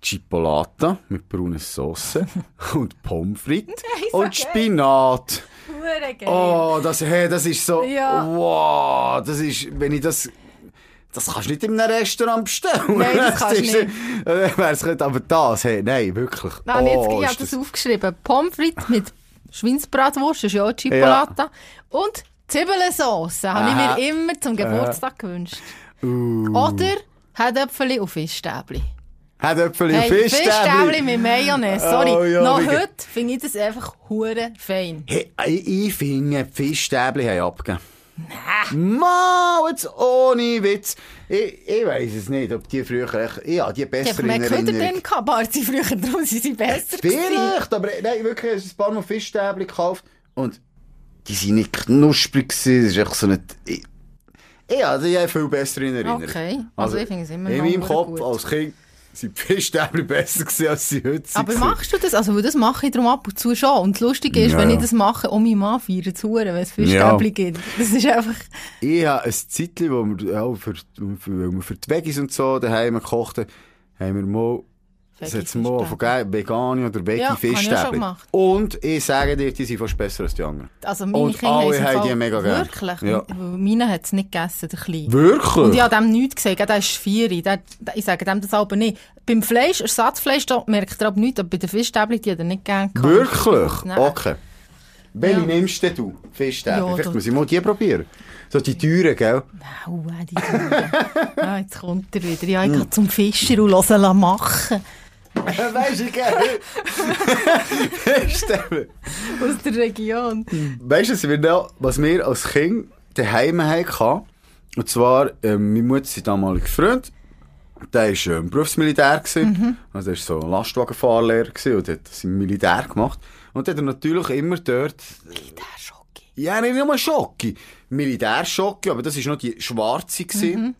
Speaker 1: Chipolata mit brauner Sauce und Pommes frites und. Spinat. Oh, das, hey, das ist so,
Speaker 3: Ja.
Speaker 1: wow, das ist, wenn ich das, das kannst du nicht in einem Restaurant bestellen.
Speaker 3: Nein, das kannst du
Speaker 1: ist,
Speaker 3: nicht.
Speaker 1: Äh, wär's nicht, aber das, hey, nein, wirklich.
Speaker 3: Nein, jetzt,
Speaker 1: oh,
Speaker 3: ich habe
Speaker 1: ist
Speaker 3: das aufgeschrieben. Pommes frites mit Schweinsbratwurst, das ist ja auch Chipolata. Und Zwiebelsauce habe ich
Speaker 1: Aha.
Speaker 3: mir immer zum Geburtstag gewünscht.
Speaker 1: Uh.
Speaker 3: Oder Herdöpfeli und Fischstäbli.
Speaker 1: Hat Äpfel
Speaker 3: Hey,
Speaker 1: und
Speaker 3: Fischstäbli
Speaker 1: Fischstäbli.
Speaker 3: mit Mayonnaise. Sorry,
Speaker 1: Oh, ja,
Speaker 3: noch
Speaker 1: wie ge-
Speaker 3: heute finde ich das einfach hure fein.
Speaker 1: Hey, ich, ich finde, die Fischstäbli haben abgegeben. Nein. Mau, jetzt ohne Witz. Ich, ich weiss es nicht, ob die früher echt, ich habe die
Speaker 3: Ich
Speaker 1: besser
Speaker 3: habe
Speaker 1: in
Speaker 3: mehr Köder
Speaker 1: Erinnerung.
Speaker 3: drin gehabt, Barzi früher, darum sind sie besser gewesen.
Speaker 1: Vielleicht, aber nein, wirklich, ich habe ein paar Mal Fischstäbli gekauft und die sind nicht knusprig gewesen, das ist echt so nicht... Ich, ja, die habe ich viel besser in Erinnerung.
Speaker 3: Okay, also ich finde es immer
Speaker 1: In
Speaker 3: noch
Speaker 1: meinem Kopf
Speaker 3: gut.
Speaker 1: als Kind sind die Fischstäbli besser gewesen, als sie heute sind.
Speaker 3: Aber machst du das? Also, das mache ich darum ab und zu schon. Und das Lustige ist,
Speaker 1: Ja,
Speaker 3: wenn
Speaker 1: ja.
Speaker 3: ich das mache, um meinen Mann feiern zu huren, wenn es
Speaker 1: Ja.
Speaker 3: Fischstäbli gibt. Das ist einfach...
Speaker 1: Ich habe ein Zeitchen, wo wir auch für, für, weil wir für die Veggies und so daheim gekocht haben, haben wir mal, das hat's mal von Vegani oder Veggie
Speaker 3: Ja, habe ich.
Speaker 1: Und ich sage dir, die sind fast besser als die anderen.
Speaker 3: Also meine
Speaker 1: Und
Speaker 3: Kinder
Speaker 1: alle
Speaker 3: haben
Speaker 1: die mega gern.
Speaker 3: Wirklich?
Speaker 1: Ja.
Speaker 3: Meine hat es nicht gegessen, der Kleine.
Speaker 1: Wirklich?
Speaker 3: Und ich habe dem nichts gesagt. Der ist vier. Der, ich sage dem das aber nicht. Beim Fleisch, Ersatzfleisch, da merkt er aber nichts. Aber bei den Fischstäbli, die hat er nicht gern gehabt.
Speaker 1: Wirklich?
Speaker 3: Nein.
Speaker 1: Okay. Welche
Speaker 3: Ja.
Speaker 1: nimmst du? Fischstäbli?
Speaker 3: Ja,
Speaker 1: Vielleicht muss ich mal die probieren. So die teuren, gell?
Speaker 3: Äh, die Hunde. ja, jetzt kommt er wieder. Ja, ich gehe zum Fischer und lasse ihn machen.
Speaker 1: Weißt du, gell? Fischstäbli.
Speaker 3: Aus der Region.
Speaker 1: Weißt du, was wir, noch, was wir als Kind daheim hatten? Und zwar, ähm, meine Mutter, sein damaliger Freund, der war ähm, Berufsmilitär. Gewesen. Also, er war so ein Lastwagenfahrlehrer gewesen und hat das im Militär gemacht. Und hat er natürlich immer dort,
Speaker 3: Der Schocki.
Speaker 1: ja, nicht nur Schocke, Militärschocke, aber das war noch die schwarze. Gewesen.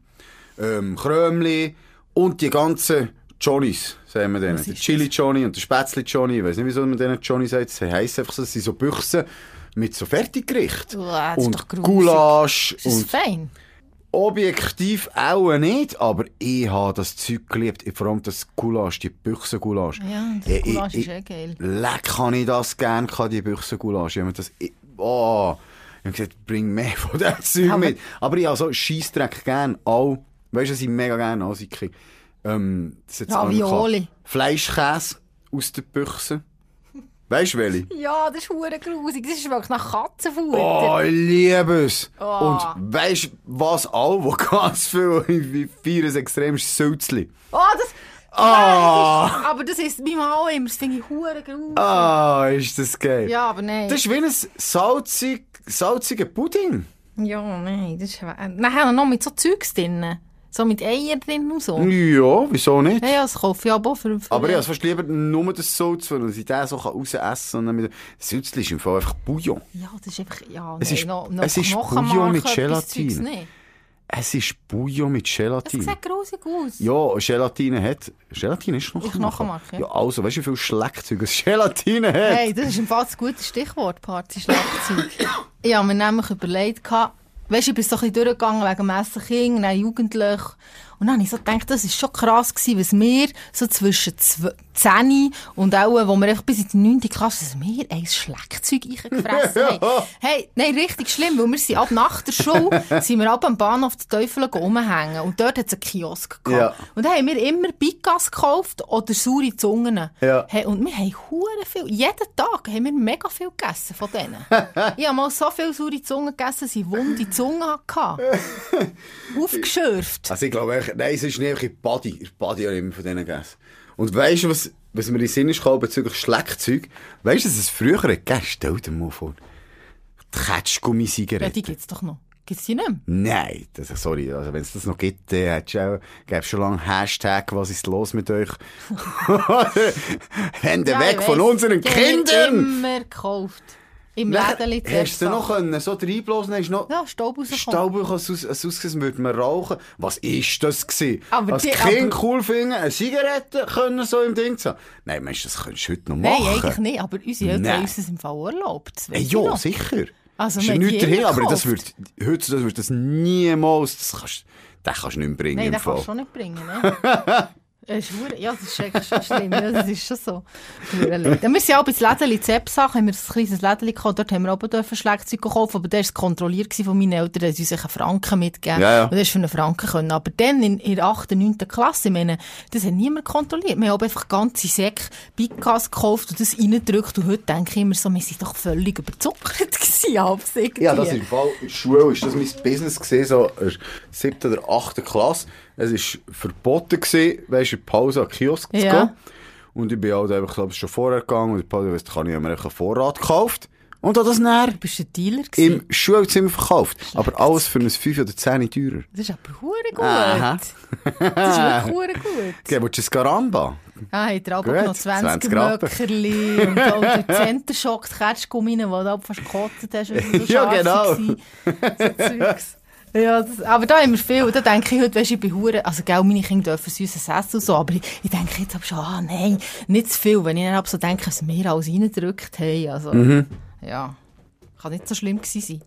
Speaker 1: Ähm, Krömli und die ganzen Johnnies, sagen wir denen. Der
Speaker 3: ist
Speaker 1: Chili Johnny und der Spätzli Johnny. Ich weiß nicht, wieso man denen Johnny sagt. Sie heissen einfach so, das sind so Büchsen mit so Fertiggericht.
Speaker 3: Uah, das ist
Speaker 1: und
Speaker 3: doch grusig.
Speaker 1: Gulasch
Speaker 3: Ist das
Speaker 1: und
Speaker 3: fein?
Speaker 1: objektiv auch nicht, aber ich habe das Zeug geliebt. Vor allem das Gulasch, die Büchsengulasch.
Speaker 3: Ja, das
Speaker 1: Ich-
Speaker 3: Gulasch
Speaker 1: ich-
Speaker 3: ist eh geil.
Speaker 1: Leck, kann ich das gern, die Büchsengulasch. Ich habe das, ich, oh, ich habe gesagt, bring mehr von diesem Zeug
Speaker 3: Aber-
Speaker 1: mit. Aber ich habe so Scheissdreck gern, all, weißt du, was ich mega gern ansieke? Ähm, das jetzt
Speaker 3: Ravioli.
Speaker 1: Fleischkäse aus der Büchse. Weißt du, welche?
Speaker 3: Ja, das ist hure grusig. Das ist wirklich nach Katzenfutter.
Speaker 1: Oh, ich liebe es.
Speaker 3: Oh.
Speaker 1: Und weißt du, was all, wo ganz viel, wie feiern extrem ist Sülzli.
Speaker 3: Oh, das...
Speaker 1: Ah.
Speaker 3: Nein, das ist, aber das ist mein Mann auch immer. Das finde ich hure grusig.
Speaker 1: Ah, ist das geil.
Speaker 3: Ja, aber nein.
Speaker 1: Das ist wie ein salzig, salziger Pudding.
Speaker 3: Ja, nein, das ist... Nachher noch mit so Zeugs drin. So mit Eier drin und so.
Speaker 1: Ja, wieso nicht?
Speaker 3: Ja, ja, das kaufe ich aber für... für
Speaker 1: Aber ich habe fast lieber nur das Salz, weil ich den so raus essen kann. Mit... Das Sülzli ist im Fall einfach Bouillon.
Speaker 3: Ja, das ist einfach... Ja,
Speaker 1: Es
Speaker 3: nein,
Speaker 1: ist-
Speaker 3: noch, noch
Speaker 1: es ist
Speaker 3: Knochenmark,
Speaker 1: Bouillon mit
Speaker 3: etwas
Speaker 1: Gelatin.
Speaker 3: Zeugs nicht.
Speaker 1: Es ist Bouillon mit Gelatine.
Speaker 3: sieht grusig aus.
Speaker 1: Ja, Gelatine hat... Gelatine ist noch
Speaker 3: Knochenmark, ja.
Speaker 1: ja. also, weißt du, wie viel Schleckzeug es Gelatine hat?
Speaker 3: Hey, das ist im Fall ein gutes Stichwort, Party-Schlagzeug. ich habe mir nämlich überlegt, gehabt, weisst du, ich bin so ein bisschen durchgegangen wegen dem Essen Kind, dann jugendlich. Und dann habe ich so gedacht, das ist schon krass gewesen, was wir so zwischen zw- 10 und auch, wo wir einfach bis in die 9. Klasse, dass wir ein Schlagzeug eingefressen haben. Hey, nein, richtig schlimm, weil wir sind ab nach der Schule, sind wir ab am Bahnhof der Teufel rumhängen. Und dort hat es einen Kiosk gehabt.
Speaker 1: Ja.
Speaker 3: Und dann haben wir immer Bigas gekauft oder saure Zungen.
Speaker 1: Ja.
Speaker 3: Hey, und wir haben hure viel. Jeden Tag haben wir mega viel gegessen von denen. ich habe mal so viel saure Zungen gegessen, dass ich wunde Zungen hatte. Aufgeschürft.
Speaker 1: Also ich glaube, nein, es ist nicht in Body. In Body habe ich immer von denen gegessen. Und weißt du, was, was mir in den Sinn ist gekommen bezüglich Schleckzeug? Weißt du, dass es früher gegeben Stell dir mal vor. Die
Speaker 3: Ja,
Speaker 1: Ketschgummi-Zigaretten.
Speaker 3: die gibt's doch noch. Gibt's die nicht mehr?
Speaker 1: Nein, das, sorry, also wenn es das noch gibt, dann hättest du auch, gäbe schon lange Hashtag, was ist los mit euch? Hände
Speaker 3: Ja,
Speaker 1: weg von unseren
Speaker 3: Die
Speaker 1: Kindern!
Speaker 3: immer gekauft. Im Lädeli
Speaker 1: Hast du noch können, so reinblasen, hast noch
Speaker 3: Ja, Staub rausgekommen.
Speaker 1: Staub aus, als ausgesehen, würde man rauchen. Was ist das gewesen?
Speaker 3: Aber
Speaker 1: Als
Speaker 3: die-
Speaker 1: Kind
Speaker 3: aber-
Speaker 1: cool finden, eine Zigarette können so im Ding zu haben. Nein, meinst du, das könntest du heute noch
Speaker 3: Nein,
Speaker 1: machen?
Speaker 3: eigentlich nicht. Aber unsere Eltern
Speaker 1: Nein.
Speaker 3: haben uns das im Fall erlaubt. Das ich
Speaker 1: ja, sicher.
Speaker 3: Also,
Speaker 1: ist ja nichts dahin, aber das wird, heutzutage wird das niemals, das kannst, den kannst du nicht mehr bringen
Speaker 3: Nein,
Speaker 1: Fall.
Speaker 3: kannst du schon nicht bringen. Ne? Ist Ja, das ist schon schlimm. Ja, das ist schon so. Wir sind auch bei Lädeli Zeppsach, haben wir ein kleines Lädeli gehabt, dort haben wir auch dürfen Schlagzeug kaufen, aber der war kontrolliert von meinen Eltern, da haben sie uns einen Franken mitgegeben.
Speaker 1: Ja, ja.
Speaker 3: Und das ist für einen Franken können. Aber dann in, in der 8., 9. Klasse, ich meine, das hat niemand kontrolliert. Wir haben einfach ganze Säcke Biggas gekauft und das reingedrückt und heute denke ich immer so, wir sind doch völlig überzuckert gewesen, halbs.
Speaker 1: Ja, das ist im Fall, in der Schule ist das mein Business gewesen, so in der siebten oder achten Klasse. Es war verboten gewesen, weisst du, der Pause an den Kiosk zu
Speaker 3: Ja.
Speaker 1: gehen. Und ich bin halt einfach, glaube ich, schon vorher gegangen und der Pause, weißt, du, kann ich mir einen Vorrat gekauft. Und habe das näher
Speaker 3: Du bist ein Dealer gewesen.
Speaker 1: im Schulzimmer verkauft. Aber alles für ein 5 oder 10 teurer.
Speaker 3: Das ist aber hure gut.
Speaker 1: Aha.
Speaker 3: Das ist wirklich hure gut.
Speaker 1: Willst du ein Garamba?
Speaker 3: Ah, hat er auch
Speaker 1: Gut,
Speaker 3: noch 20,
Speaker 1: 20 Rappen.
Speaker 3: Möckerli und auch der Centerschock, die Kerzgummi, die du auch fast gekotzt hast, weil sie so
Speaker 1: Ja, genau.
Speaker 3: So Zeugs. Ja, das, aber da haben wir viel. Da denke ich heute, weisst du, ich bin hure, also, gell, meine Kinder dürfen süßes Essen und so, aber ich, ich denke jetzt aber schon, ah, nein, nicht zu viel, wenn ich dann aber so denke, was wir alles reingedrückt haben, also,
Speaker 1: Mhm.
Speaker 3: ja, kann nicht so schlimm gewesen sein.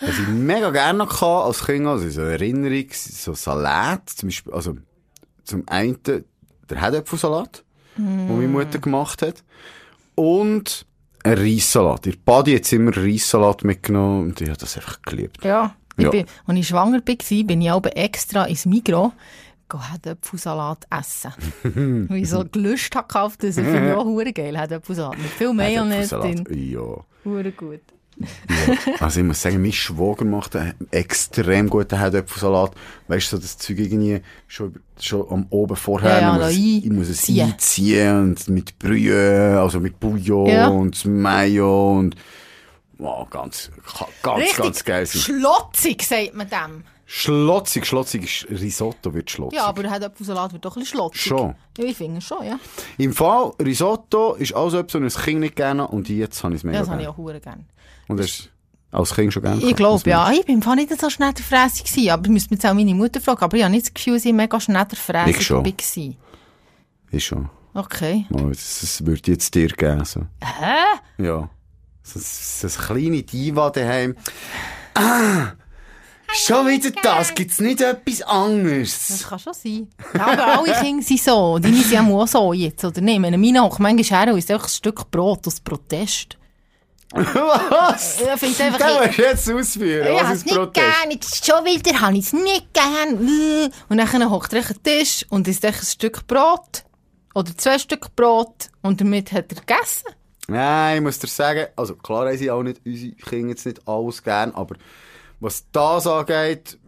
Speaker 1: Was ich mega gerne noch hatte als Kind, also so Erinnerung, so Salat, zum Beispiel, also zum einen der Herdöpfelsalat, den meine Mutter gemacht hat, und ein Reissalat. Ihr Badi hat immer Reissalat mitgenommen und ich habe das einfach geliebt.
Speaker 3: Ja, ich
Speaker 1: Ja.
Speaker 3: Bin, als ich schwanger war, bin ich aber extra ins Migros Herdöpfelsalat essen. Weil ich so Gelust hatte gekauft, das finde ich auch hure geil, Herdöpfelsalat. Mit viel Mayonnaise drin.
Speaker 1: Ja.
Speaker 3: Hure gut.
Speaker 1: Also ich muss sagen, mein Schwager macht einen extrem guten Herdöpfelsalat. Weißt du, so das Zeug irgendwie schon, schon am Oben vorher.
Speaker 3: Ja, ja,
Speaker 1: ich, muss, es- ich muss es
Speaker 3: einziehen
Speaker 1: und mit Brühe, also mit Bouillon
Speaker 3: Ja.
Speaker 1: und Mayo und wow, ganz, ganz,
Speaker 3: Richtig
Speaker 1: ganz geil.
Speaker 3: schlotzig, sagt man dem.
Speaker 1: Schlotzig, schlotzig ist Risotto wird schlotzig.
Speaker 3: Ja, aber der Herdöpfelsalat wird doch ein bisschen schlotzig.
Speaker 1: Schon.
Speaker 3: Ja, ich finde schon, ja.
Speaker 1: Im Fall, Risotto ist so etwas, was ein Kind nicht gerne und jetzt habe ich es mega
Speaker 3: Ja, das habe ich
Speaker 1: gerne.
Speaker 3: auch gerne.
Speaker 1: Und das ist als Kind schon gerne
Speaker 3: Ich glaube,
Speaker 1: das
Speaker 3: ja. Ich bin nicht so Fräse gewesen, aber ich müsste jetzt auch meine Mutter fragen. Aber ich habe nicht das Gefühl, sie mega schnell der Fräse
Speaker 1: Ich schon. Ist schon.
Speaker 3: Okay.
Speaker 1: Oh, das, das würde jetzt dir geben. So.
Speaker 3: Hä?
Speaker 1: Ja. So, so eine kleine Diva daheim. Ah! Schon wieder das? Gibt's nicht etwas
Speaker 3: Das
Speaker 1: anderes?
Speaker 3: kann schon sein. Ja, aber alle Kinder sind so. Deine sind auch so jetzt, oder nicht? Meine hockt manchmal isst einfach ein Stück Brot aus Protest.
Speaker 1: Was?
Speaker 3: Ich finde einfach...
Speaker 1: Das musst du jetzt ausführen.
Speaker 3: Ich habe
Speaker 1: ist
Speaker 3: es nicht
Speaker 1: Protest?
Speaker 3: gern, jetzt schon wieder habe ich es nicht gern. Und dann hockt er den Tisch und isst echt ein Stück Brot. Oder zwei Stück Brot. Und damit hat er gegessen.
Speaker 1: Nein, ich muss dir sagen, also klar haben sie auch nicht, unsere Kinder jetzt nicht alles gern, aber was das angeht,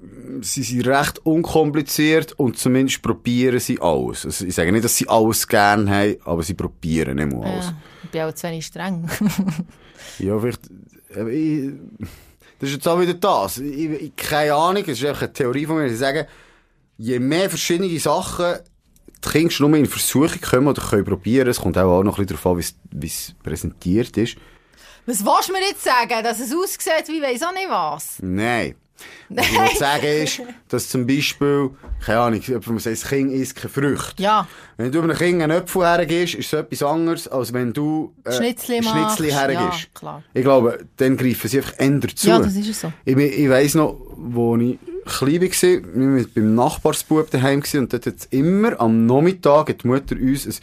Speaker 1: sie sind recht unkompliziert und zumindest probieren sie alles. Also ich sage nicht, dass sie alles gern haben, aber sie probieren immer alles.
Speaker 3: Ja, ich bin auch zu wenig streng.
Speaker 1: Ja, vielleicht. Ich, das ist jetzt auch wieder das. Ich, ich, keine Ahnung, es ist einfach eine Theorie von mir. Sie sagen, je mehr verschiedene Sachen die Kinder schon nur in Versuchung kommen oder können probieren, es kommt auch noch ein bisschen darauf an, wie es- präsentiert ist.
Speaker 3: Was willst du mir jetzt sagen? Dass es aussieht wie weiss auch nicht was?
Speaker 1: Nein. Was ich sagen ist, dass zum Beispiel, keine Ahnung, jemand sagt, das Kind isst keine Früchte.
Speaker 3: Ja.
Speaker 1: Wenn du einem Kind einen Apfel hergibst, ist es etwas anderes, als wenn du äh,
Speaker 3: Schnitzli
Speaker 1: Schnitzli hergibst.
Speaker 3: Ja, klar.
Speaker 1: Ich glaube, dann greifen sie einfach ändern zu.
Speaker 3: Ja, das ist so.
Speaker 1: Ich, ich weiss noch, wo ich klein war, wir waren beim Nachbarsbub daheim und dort hat immer am Nachmittag hat die Mutter uns ein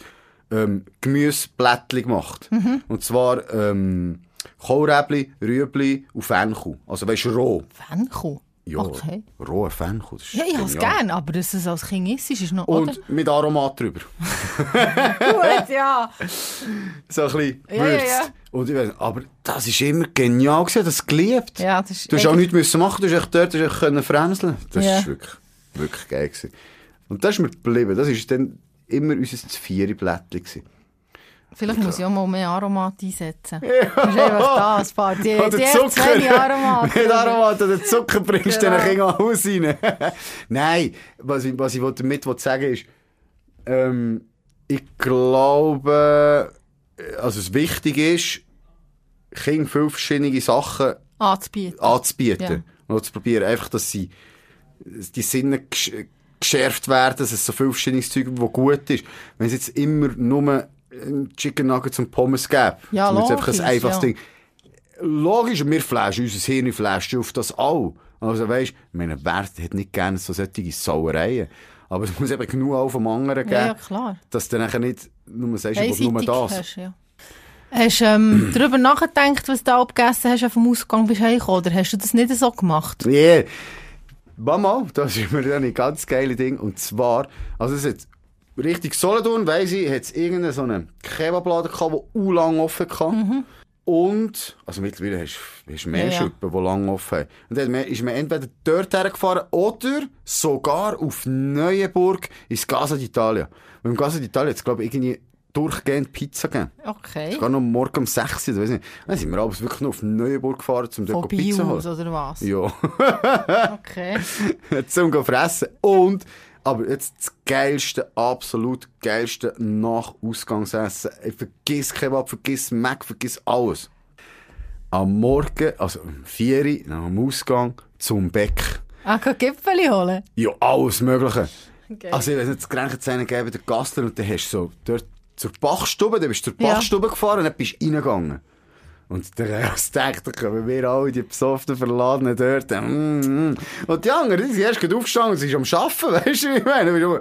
Speaker 1: ähm, Gemüseblättchen gemacht.
Speaker 3: Mhm.
Speaker 1: Und zwar ähm, Kohlräbli, Rüebli und Fenchel. Also weißt du, roh.
Speaker 3: Fenchel?
Speaker 1: Ja,
Speaker 3: Okay.
Speaker 1: roher Fenchel.
Speaker 3: Ja, ich habe es
Speaker 1: genial.
Speaker 3: gern, aber dass es als Kind ist, ist noch... oder?
Speaker 1: Und mit Aromat drüber.
Speaker 3: Gut, ja.
Speaker 1: So ein bisschen
Speaker 3: Ja, ja,
Speaker 1: würzt.
Speaker 3: ja.
Speaker 1: Und ich weiss, aber das ist immer genial gewesen, das geliebt.
Speaker 3: Ja, das ist...
Speaker 1: Du hast auch nichts müssen machen, du hast echt dort du hast können fremseln. Das
Speaker 3: Ja.
Speaker 1: ist wirklich, wirklich geil gewesen. Und das ist mir geblieben. Das ist dann immer unser Vieri-Blättchen gewesen.
Speaker 3: Vielleicht muss ich auch mal mehr Aromat einsetzen. Das ist einfach das, Part. Die,
Speaker 1: Oder
Speaker 3: die ersten zwei Aromat.
Speaker 1: Oder Zucker bringst du
Speaker 3: Genau.
Speaker 1: den Kindern alles rein. Nein, was ich, was ich wollte damit sagen ist, ähm, ich glaube, also es wichtig ist, Kindern viele verschiedene Sachen
Speaker 3: Anzubieten.
Speaker 1: anzubieten. Und zu probieren, einfach, dass sie, die Sinne gesch- geschärft werden, dass es so viel verschiedenes Zeug das gut ist. Wenn es jetzt immer nur Chicken Nuggets und Pommes gäbe,
Speaker 3: Ja,
Speaker 1: sondern jetzt einfach ein einfaches
Speaker 3: ja.
Speaker 1: Ding. Logisch, wir flashen, unser Hirn flasht auf das auch. Also weisst, ich meine, wer hat nicht gerne so solche Sauereien? Aber es muss eben genug auch vom anderen geben,
Speaker 3: Ja, ja, klar.
Speaker 1: dass du nachher nicht nur sagst, ich nur das.
Speaker 3: Hast, ja. Hast du ähm, darüber nachgedacht, was du abgegessen hast, vom Ausgang bist heimgekommen, oder hast du das nicht so gemacht?
Speaker 1: Yeah. Mama, das ist mir dann ein ganz geile Ding. Und zwar, also es hat richtig Solothurn, weiss ich, hat es irgendeinen so einen Kebabladen gehabt, der u lang offen hatte. Und, also mittlerweile hast du mehr
Speaker 3: Ja.
Speaker 1: Schuppen, die lang offen haben. Und dann ist man entweder dort hergefahren oder sogar auf Neuenburg ins Casa d'Italia. Und im Casa d'Italia hat es, glaube ich, irgendwie durchgehend Pizza gegeben.
Speaker 3: Okay.
Speaker 1: Sogar noch morgen um 6 Uhr, oder weiss nicht. Dann sind wir abends wirklich noch auf Neuenburg gefahren, um dort
Speaker 3: Von
Speaker 1: Pizza zu holen.
Speaker 3: oder was?
Speaker 1: Ja.
Speaker 3: Okay.
Speaker 1: zum zu fressen. Und, aber jetzt das geilste, absolut geilste Nach-Ausgangsessen. Ich vergiss Kebab, vergiss Mac, vergiss alles. Am Morgen, also um 4 Uhr, nach dem Ausgang, zum Beck.
Speaker 3: Ah, kann Gipfeli holen?
Speaker 1: Ja, alles Mögliche.
Speaker 3: Okay.
Speaker 1: Also, ich weiß nicht, das Grenchenzähne geben, der Gastler, und dann hast du so dort zur Bachstube, dann bist du zur
Speaker 3: Ja.
Speaker 1: Bachstube gefahren und dann bist du reingegangen. Und der Rest denkt, da kommen wir alle, die besoffenen Verladenen dort. Mm, mm. Und die anderen, die sind erst aufgestanden, sie ist am Arbeiten, weißt du, wie ich meine? Du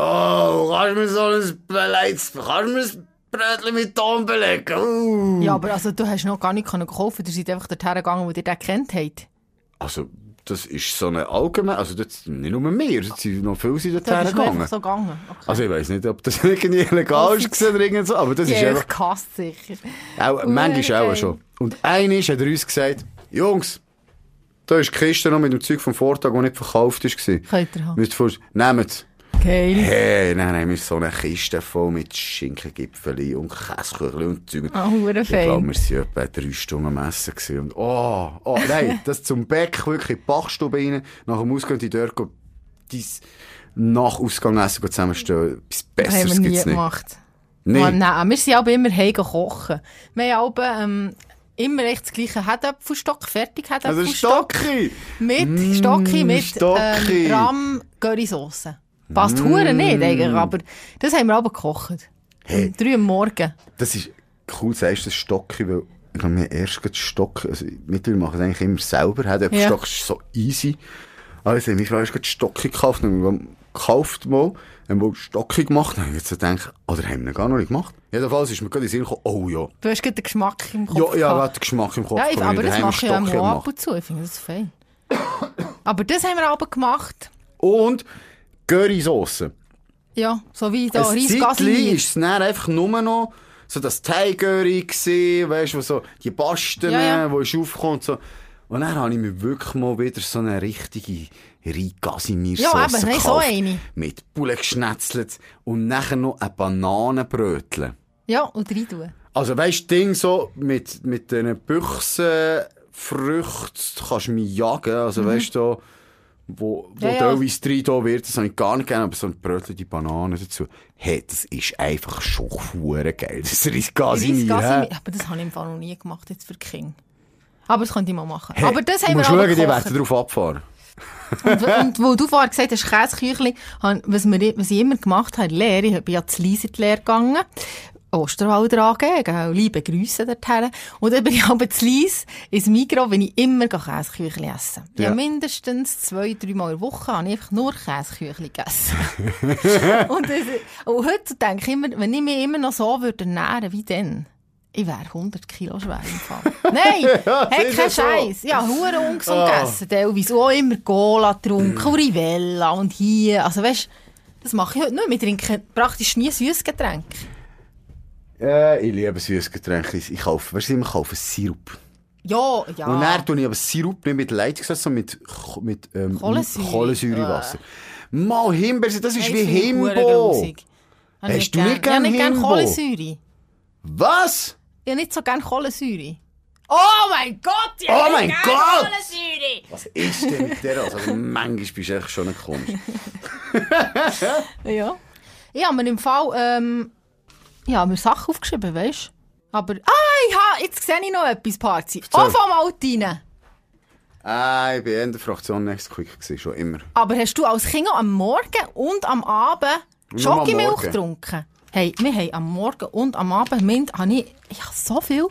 Speaker 1: Oh, kannst du mir so ein Beleids, kannst du mir ein Brötchen mit Ton belegen? Uh.
Speaker 3: Ja, aber also, du hast noch gar nicht können kaufen ihr seid einfach dorthin gegangen, wo ihr den kennt habt.
Speaker 1: Also, das ist so eine allgemein, also das, nicht nur wir, es sind noch viele sind
Speaker 3: Da
Speaker 1: dort
Speaker 3: bist du
Speaker 1: hergegangen.
Speaker 3: einfach so gegangen. Okay.
Speaker 1: Also ich weiss nicht, ob das irgendwie legal ist oder irgend so, aber das ist
Speaker 3: ja,
Speaker 1: einfach,
Speaker 3: ich kasse sicher.
Speaker 1: auch, manchmal auch schon. Und einer hat er uns gesagt, Jungs, da ist die Kiste noch mit dem Zeug vom Vortag, das nicht verkauft ist.
Speaker 3: Könnt ihr haben.
Speaker 1: Nehmt.
Speaker 3: Geil.
Speaker 1: Hey, dann haben wir so eine Kiste voll mit Schinkengipfeli und Käsekuchen und Zeug.
Speaker 3: Ah, hure
Speaker 1: Ich glaube, wir waren etwa drei Stunden am Essen. gewesen. Und, oh, oh, nein, das zum Beck, wirklich in die Bachstube rein, nach dem Ausgang die dort dein nach Ausgang essen go zusammenstellen. Etwas
Speaker 3: Das haben
Speaker 1: Besseres
Speaker 3: wir nie
Speaker 1: gibt's nicht.
Speaker 3: gemacht.
Speaker 1: Nee.
Speaker 3: Mann, nein, wir sind aber immer heim kochen. Wir haben aber, ähm, immer echt das gleiche Herdöpfelstock, fertig
Speaker 1: Also
Speaker 3: Herdöpfelstock.
Speaker 1: Stocki!
Speaker 3: Mit
Speaker 1: Mm,
Speaker 3: Stocki, mit
Speaker 1: Stocki.
Speaker 3: ähm, Rahm Currysoße. Passt hure nicht eigentlich, aber das haben wir aber gekocht.
Speaker 1: Hey.
Speaker 3: Um drei am Morgen.
Speaker 1: Das ist cool, sagst du das Stocki, weil ich habe mir erst gerade Stocki, also mittlerweile mache ich es eigentlich immer selber, hat ja. Stock ist so easy. Also, meine Frau hat gerade Stocki gekauft, und wir gekauft mal, haben wohl Stocki gemacht, und dann habe ich jetzt so gedacht, oder haben wir ihn gar noch nicht gemacht? Jedenfalls ist mir gerade in den Sinn gekommen, oh ja,
Speaker 3: Du hast gerade den Geschmack im Kopf.
Speaker 1: ja, ja, hat den Geschmack im Kopf.
Speaker 3: ja ich, aber das mache ich auch mal ab und zu. Ich finde das fein. aber das haben wir aber gemacht.
Speaker 1: Und Currysoße.
Speaker 3: Ja, so wie da Reisgasse.
Speaker 1: ist es dann einfach nur noch so das Thai-Curry gewesen, weißt du, wo so die Basten,
Speaker 3: Ja, ja.
Speaker 1: wo ich aufkomme und so. Und dann habe ich mir wirklich mal wieder so eine richtige Ricasimir-Sauce
Speaker 3: Ja, eben, nein, so eine.
Speaker 1: Mit Poulet geschnetzelt und nachher noch ein Bananenbrötchen.
Speaker 3: Ja, und rein tun.
Speaker 1: Also weißt du, Ding so mit, mit diesen Büchsenfrüchten kannst du mich jagen, also weißt du, wo, wo.
Speaker 3: Ja, ja.
Speaker 1: teilweise da wird, das habe ich gar nicht gerne, aber so ein Brötchen, die Bananen dazu. Hey, das ist einfach schon hure geil. Das
Speaker 3: Reisgasse.
Speaker 1: hä?
Speaker 3: Aber das habe ich im Fall noch nie gemacht, jetzt für die Kinder. Aber das könnte ich mal machen.
Speaker 1: Hey,
Speaker 3: aber das haben wir
Speaker 1: schauen, die werden drauf abfahren.
Speaker 3: Und, und wo du vorher gesagt hast, Käseküchli, was, wir, was ich immer gemacht habe, Lehre, ich bin ja zu Liese in die Lehre gegangen, Osterwald angegeben, liebe Grüße dorthin. Und dann bin ich aber zu Lies ins Migros, wenn ich immer Käseküchli essen. Ja.
Speaker 1: Ja.
Speaker 3: ja, mindestens zwei, drei Mal in der Woche habe ich einfach nur Käseküchli gegessen. und, das, und heute denke ich immer, wenn ich mich immer noch so würde ernähren wie dann, ich wäre 100 Kilo schwer im Fall. Nein, hey,
Speaker 1: ist
Speaker 3: kein
Speaker 1: ja so.
Speaker 3: Scheiß. Ja, hure ungesund
Speaker 1: Ah.
Speaker 3: gegessen. Teilweise auch immer Cola getrunken, und Rivella und hier. Also weißt, das mache ich heute nicht. Wir trinken praktisch nie süßes Getränk.
Speaker 1: Äh, ich liebe süßes Getränk. Ich kaufe, weißt du, ich kaufe Sirup.
Speaker 3: Ja, ja.
Speaker 1: Und dann tue ich aber Sirup nicht mit Leitungswasser, sondern mit, mit ähm,
Speaker 3: Kohlensäure.
Speaker 1: Kohlensäurewasser. Mal Himbeere, das ist
Speaker 3: Hey,
Speaker 1: wie
Speaker 3: ich
Speaker 1: Himbo.
Speaker 3: ich
Speaker 1: Hast du nicht
Speaker 3: gern.
Speaker 1: gern
Speaker 3: Ich habe nicht gerne
Speaker 1: Himbo?
Speaker 3: Kohlensäure.
Speaker 1: Was?
Speaker 3: Ich habe nicht so gerne Kohlensäure. Oh mein Gott! Ich
Speaker 1: Oh mein Gott!
Speaker 3: Kohlensäure!
Speaker 1: Was ist denn mit der? Also, manchmal bist du echt schon nicht komisch.
Speaker 3: Ja. Ich habe mir im Fall, ähm, ich habe mir Sachen aufgeschrieben, weißt du? Aber, ah, ich habe, jetzt sehe ich noch etwas, Parzi. Auch vom Altinen.
Speaker 1: Ah, ich war in der Fraktion Next Quick, gewesen, schon immer.
Speaker 3: Aber hast du als Kind am Morgen und am Abend Schokimilch getrunken? Hey, wir haben am Morgen und am Abend, Mint, habe ich, ich habe so viel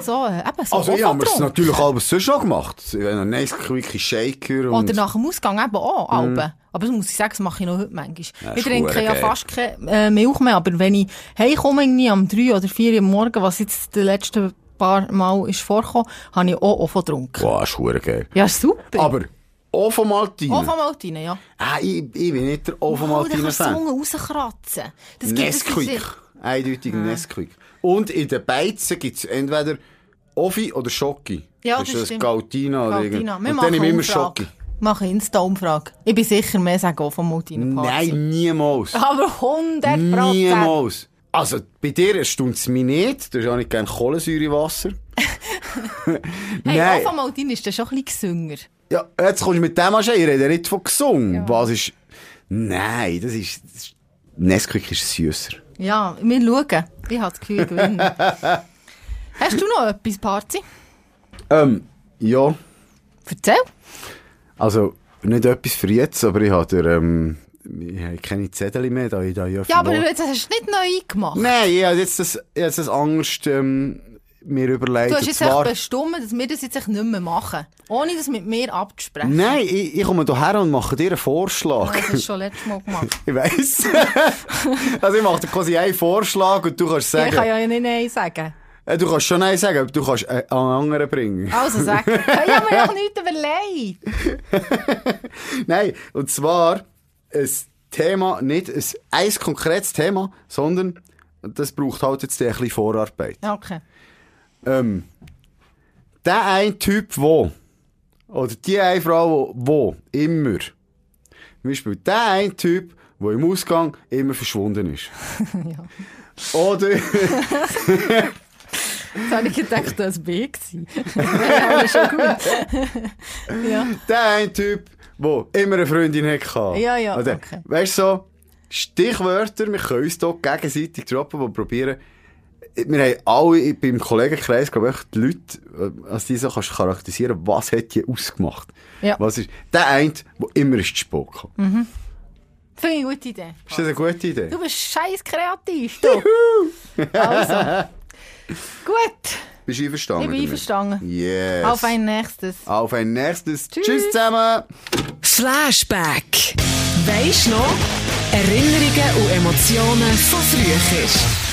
Speaker 3: So, eben, so
Speaker 1: Also, ich habe es
Speaker 3: Ofentrunk.
Speaker 1: natürlich alles sonst schon gemacht. Ein Nesquik, Shaker und...
Speaker 3: Oder nach dem Ausgang eben auch, Alben. Aber das muss ich sagen, das mache ich noch heute manchmal.
Speaker 1: Ja,
Speaker 3: ich
Speaker 1: ist
Speaker 3: trinke ja
Speaker 1: geil.
Speaker 3: fast keine äh, Milch mehr, aber wenn ich heimkomme, irgendwie am 3 oder 4 Uhr morgen, was jetzt die letzten paar Mal ist vorgekommen, habe ich auch Ofo getrunken.
Speaker 1: Boah, ist verdammt geil.
Speaker 3: Ja, ist super.
Speaker 1: Aber Ofo Maltine.
Speaker 3: Ofo Maltine, ja.
Speaker 1: Ah, ich, ich bin nicht der Ofo
Speaker 3: Oh, da
Speaker 1: Maltine
Speaker 3: kannst du die. Zunge rauskratzen. Das gibt es
Speaker 1: Nesquik. Eindeutig Nesquik. Und in den Beizen gibt es entweder Offi oder Schocki.
Speaker 3: Ja,
Speaker 1: ist
Speaker 3: das
Speaker 1: das
Speaker 3: stimmt.
Speaker 1: Galtina oder
Speaker 3: Galtina.
Speaker 1: Und dann nehme ich immer. Schocki.
Speaker 3: Machen Insta-Umfrage. Ich bin sicher mehr sagen Maltine Party.
Speaker 1: Nein, niemals.
Speaker 3: Aber 100
Speaker 1: Niemals. Also, bei dir erstaunt es mich nicht. Du hast auch nicht gerne Kohlensäurewasser.
Speaker 3: Hey,
Speaker 1: Nein.
Speaker 3: Ofo Maltine ist dann schon ein bisschen gesünger.
Speaker 1: Ja, jetzt kommst du mit dem an, ich rede nicht von gesungen. Was ist... Nein, das ist... Das ist Nesquik ist süsser.
Speaker 3: Ja, wir schauen. Ich habe das Gefühl, ich gewinne. Hast du noch etwas, Parzi?
Speaker 1: Ähm, ja.
Speaker 3: Erzähl.
Speaker 1: Also, nicht etwas für jetzt, aber ich habe der, ähm, ich habe keine Zettel mehr, da ich da ja
Speaker 3: Ja, aber jetzt hast du nicht neu gemacht.
Speaker 1: Nein, ich habe jetzt das, ich habe das Angst, ähm, mir überlegt.
Speaker 3: Du hast jetzt
Speaker 1: zwar-
Speaker 3: bestimmt, dass wir das jetzt echt nicht mehr machen. Ohne das mit mir abzusprechen.
Speaker 1: Nein, ich, ich komme hierher und mache dir einen Vorschlag.
Speaker 3: das hast du schon letztes Mal gemacht.
Speaker 1: ich weiss. also ich mache dir quasi einen Vorschlag und du kannst
Speaker 3: Ich
Speaker 1: sagen,
Speaker 3: kann ja nicht Nein sagen.
Speaker 1: Äh, du kannst schon Nein sagen, aber du kannst äh, einen anderen bringen.
Speaker 3: Also sag. ich habe mir noch nichts überlegt.
Speaker 1: Nein, und zwar ein Thema, nicht ein, ein konkretes Thema, sondern das braucht halt jetzt ein bisschen Vorarbeit.
Speaker 3: Okay.
Speaker 1: Ähm, der ein Typ, wo, oder die eine Frau, wo, wo immer, zum Beispiel der ein Typ, der im Ausgang immer verschwunden ist. Oder,
Speaker 3: Jetzt habe ich gedacht, das war B. ja, aber schon gut. ja.
Speaker 1: der ein Typ, der immer eine Freundin hatte.
Speaker 3: Ja, ja,
Speaker 1: Oder,
Speaker 3: okay.
Speaker 1: Weißt du so, Stichwörter, wir können uns hier gegenseitig droppen und probieren. Wir haben alle beim Kollegenkreis, glaube ich, die Leute, äh, als die so kannst du charakterisieren, was hat die ausgemacht.
Speaker 3: Ja.
Speaker 1: Was ist, der eine, der immer ist Spock hatte.
Speaker 3: Finde ich eine gute Idee.
Speaker 1: Ist das eine gute Idee?
Speaker 3: Du bist scheiß kreativ, du. also. Gut.
Speaker 1: Bist du einverstanden?
Speaker 3: Ich bin einverstanden.
Speaker 1: Yes.
Speaker 3: Auf ein nächstes.
Speaker 1: Auf ein nächstes.
Speaker 3: Tschüss.
Speaker 1: Tschüss zusammen.
Speaker 4: Flashback. Weisst noch? Erinnerungen und Emotionen von früher.